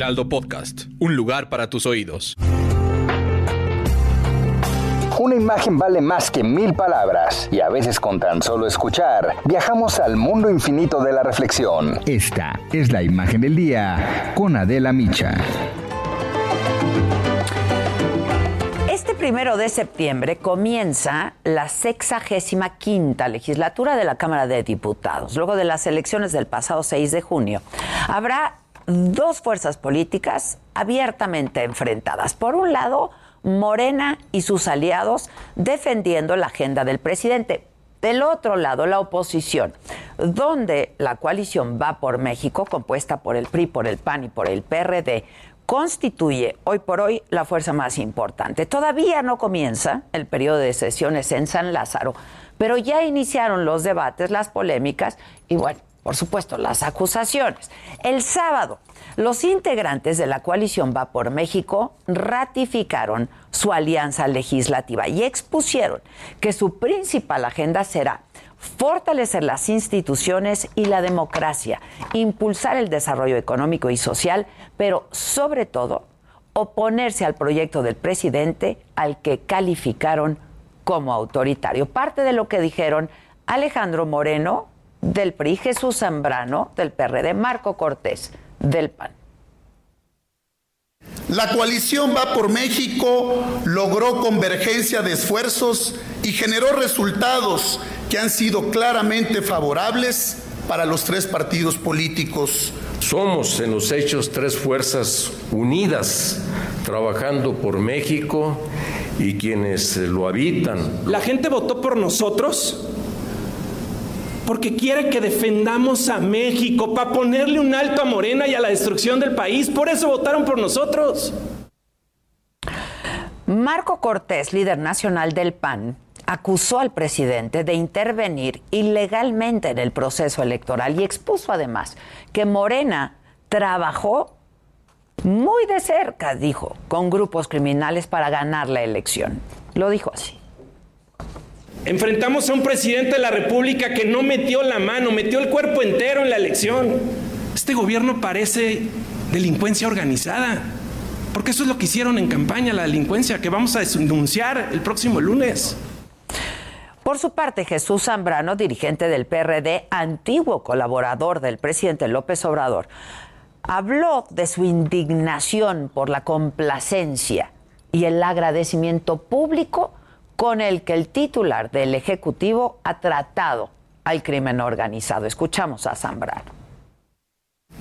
Heraldo Podcast, un lugar para tus oídos. Una imagen vale más que mil palabras y a veces con tan solo escuchar viajamos al mundo infinito de la reflexión. Esta es la imagen del día con Adela Micha. Este primero de septiembre comienza la sexagésima quinta legislatura de la Cámara de Diputados. Luego de las elecciones del pasado 6 de junio, habrá dos fuerzas políticas abiertamente enfrentadas. Por un lado, Morena y sus aliados defendiendo la agenda del presidente. Del otro lado, la oposición, donde la coalición Va por México, compuesta por el PRI, por el PAN y por el PRD, constituye hoy por hoy la fuerza más importante. Todavía no comienza el periodo de sesiones en San Lázaro, pero ya iniciaron los debates, las polémicas y bueno, por supuesto, las acusaciones. El sábado, los integrantes de la coalición Va por México ratificaron su alianza legislativa y expusieron que su principal agenda será fortalecer las instituciones y la democracia, impulsar el desarrollo económico y social, pero sobre todo oponerse al proyecto del presidente al que calificaron como autoritario. Parte de lo que dijeron Alejandro Moreno, del PRI, Jesús Zambrano del PRD, Marco Cortés del PAN. La coalición Va por México logró convergencia de esfuerzos y generó resultados que han sido claramente favorables para los tres partidos políticos. Somos en los hechos tres fuerzas unidas, trabajando por México y quienes lo habitan. La gente votó por nosotros porque quiere que defendamos a México, para ponerle un alto a Morena y a la destrucción del país. Por eso votaron por nosotros. Marco Cortés, líder nacional del PAN, acusó al presidente de intervenir ilegalmente en el proceso electoral y expuso además que Morena trabajó muy de cerca, dijo, con grupos criminales para ganar la elección. Lo dijo así. Enfrentamos a un presidente de la República que no metió la mano, metió el cuerpo entero en la elección. Este gobierno parece delincuencia organizada, porque eso es lo que hicieron en campaña, la delincuencia, que vamos a denunciar el próximo lunes. Por su parte, Jesús Zambrano, dirigente del PRD, antiguo colaborador del presidente López Obrador, habló de su indignación por la complacencia y el agradecimiento público con el que el titular del Ejecutivo ha tratado al crimen organizado. Escuchamos a Zambrano.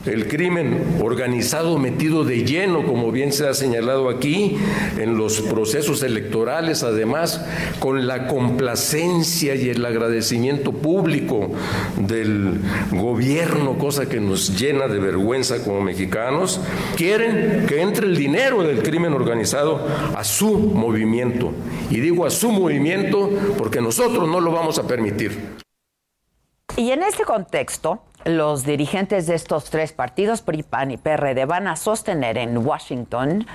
El crimen organizado metido de lleno, como bien se ha señalado aquí, en los procesos electorales, además, con la complacencia y el agradecimiento público del gobierno, cosa que nos llena de vergüenza como mexicanos, quieren que entre el dinero del crimen organizado a su movimiento. Y digo a su movimiento porque nosotros no lo vamos a permitir. Y en este contexto, los dirigentes de estos tres partidos, PRI, PAN y PRD, van a sostener en Washington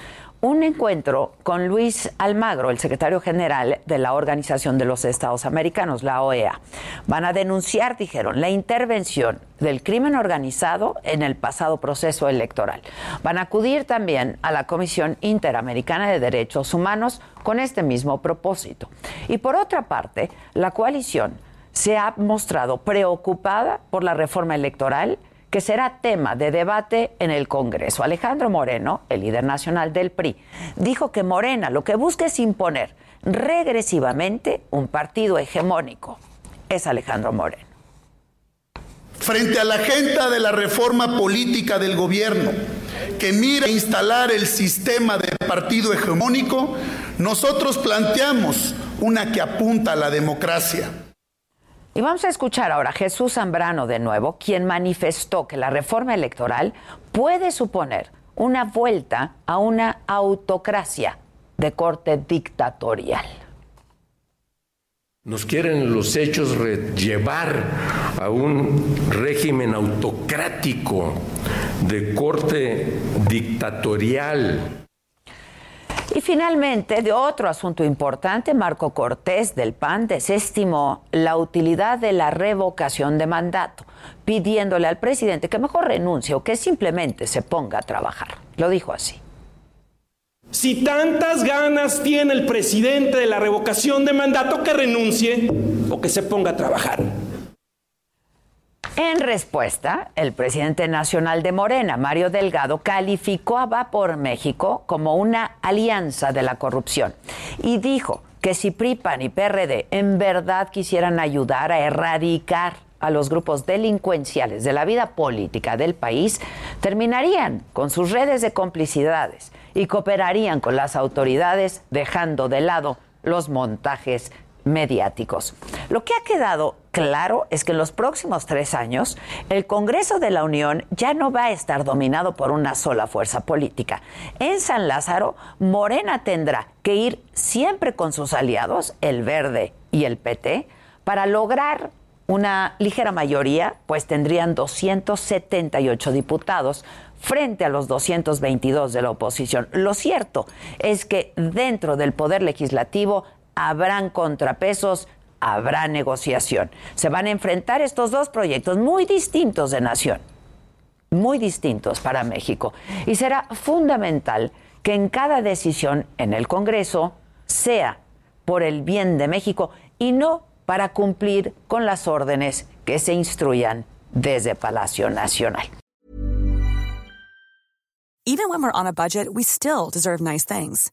un encuentro con Luis Almagro, el secretario general de la Organización de los Estados Americanos, la OEA. Van a denunciar, dijeron, la intervención del crimen organizado en el pasado proceso electoral. Van a acudir también a la Comisión Interamericana de Derechos Humanos con este mismo propósito. Y por otra parte, la coalición se ha mostrado preocupada por la reforma electoral que será tema de debate en el Congreso. Alejandro Moreno, el líder nacional del PRI, dijo que Morena lo que busca es imponer regresivamente un partido hegemónico. Es Alejandro Moreno. Frente a la agenda de la reforma política del gobierno, que mira instalar el sistema de partido hegemónico, nosotros planteamos una que apunta a la democracia Y vamos a escuchar ahora a Jesús Zambrano de nuevo, quien manifestó que la reforma electoral puede suponer una vuelta a una autocracia de corte dictatorial. Nos quieren los hechos llevar a un régimen autocrático de corte dictatorial. Finalmente, de otro asunto importante, Marco Cortés del PAN desestimó la utilidad de la revocación de mandato, pidiéndole al presidente que mejor renuncie o que simplemente se ponga a trabajar. Lo dijo así. Si tantas ganas tiene el presidente de la revocación de mandato, que renuncie o que se ponga a trabajar. En respuesta, el presidente nacional de Morena, Mario Delgado, calificó a Va por México como una alianza de la corrupción y dijo que si PRIPAN y PRD en verdad quisieran ayudar a erradicar a los grupos delincuenciales de la vida política del país, terminarían con sus redes de complicidades y cooperarían con las autoridades dejando de lado los montajes mediáticos. Lo que ha quedado claro es que en los próximos tres años el Congreso de la Unión ya no va a estar dominado por una sola fuerza política. En San Lázaro, Morena tendrá que ir siempre con sus aliados, el Verde y el PT, para lograr una ligera mayoría, pues tendrían 278 diputados frente a los 222 de la oposición. Lo cierto es que dentro del Poder Legislativo habrán contrapesos, habrá negociación. Se van a enfrentar estos dos proyectos muy distintos de nación, muy distintos para México. Y será fundamental que en cada decisión en el Congreso sea por el bien de México y no para cumplir con las órdenes que se instruyan desde Palacio Nacional. Even when we're on a budget, we still deserve nice things.